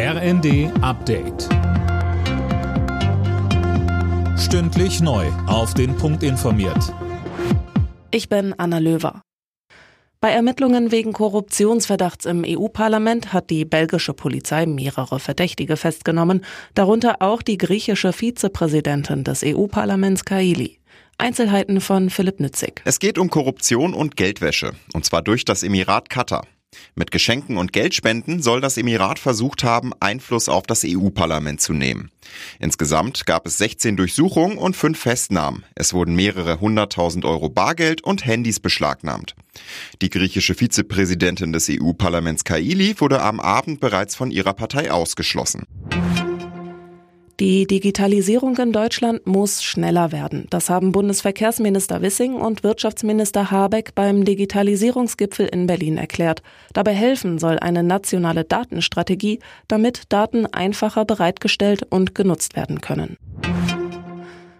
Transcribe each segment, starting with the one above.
RND Update. Stündlich neu. Auf den Punkt informiert. Ich bin Anna Löwer. Bei Ermittlungen wegen Korruptionsverdachts im EU-Parlament hat die belgische Polizei mehrere Verdächtige festgenommen, darunter auch die griechische Vizepräsidentin des EU-Parlaments Kaili. Einzelheiten von Philipp Nützig. Es geht um Korruption und Geldwäsche, und zwar durch das Emirat Katar. Mit Geschenken und Geldspenden soll das Emirat versucht haben, Einfluss auf das EU-Parlament zu nehmen. Insgesamt gab es 16 Durchsuchungen und 5 Festnahmen. Es wurden mehrere hunderttausend Euro Bargeld und Handys beschlagnahmt. Die griechische Vizepräsidentin des EU-Parlaments Kaili wurde am Abend bereits von ihrer Partei ausgeschlossen. Die Digitalisierung in Deutschland muss schneller werden. Das haben Bundesverkehrsminister Wissing und Wirtschaftsminister Habeck beim Digitalisierungsgipfel in Berlin erklärt. Dabei helfen soll eine nationale Datenstrategie, damit Daten einfacher bereitgestellt und genutzt werden können.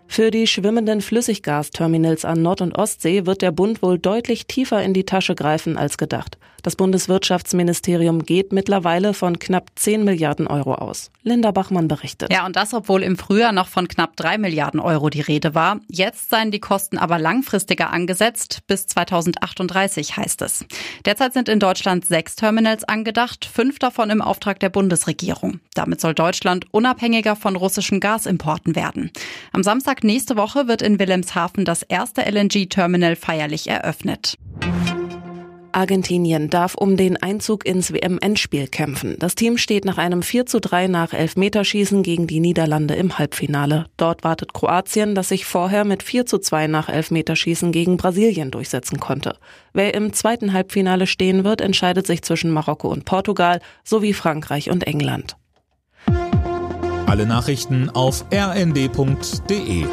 Für die schwimmenden Flüssiggasterminals an Nord- und Ostsee wird der Bund wohl deutlich tiefer in die Tasche greifen als gedacht. Das Bundeswirtschaftsministerium geht mittlerweile von knapp 10 Milliarden Euro aus. Linda Bachmann berichtet. Ja, und das, obwohl im Frühjahr noch von knapp 3 Milliarden Euro die Rede war. Jetzt seien die Kosten aber langfristiger angesetzt. Bis 2038 heißt es. Derzeit sind in Deutschland sechs Terminals angedacht, fünf davon im Auftrag der Bundesregierung. Damit soll Deutschland unabhängiger von russischen Gasimporten werden. Am Samstag nächste Woche wird in Wilhelmshaven das erste LNG-Terminal feierlich eröffnet. Argentinien darf um den Einzug ins WM-Endspiel kämpfen. Das Team steht nach einem 4 zu 3 nach Elfmeterschießen gegen die Niederlande im Halbfinale. Dort wartet Kroatien, das sich vorher mit 4 zu 2 nach Elfmeterschießen gegen Brasilien durchsetzen konnte. Wer im zweiten Halbfinale stehen wird, entscheidet sich zwischen Marokko und Portugal sowie Frankreich und England. Alle Nachrichten auf rnd.de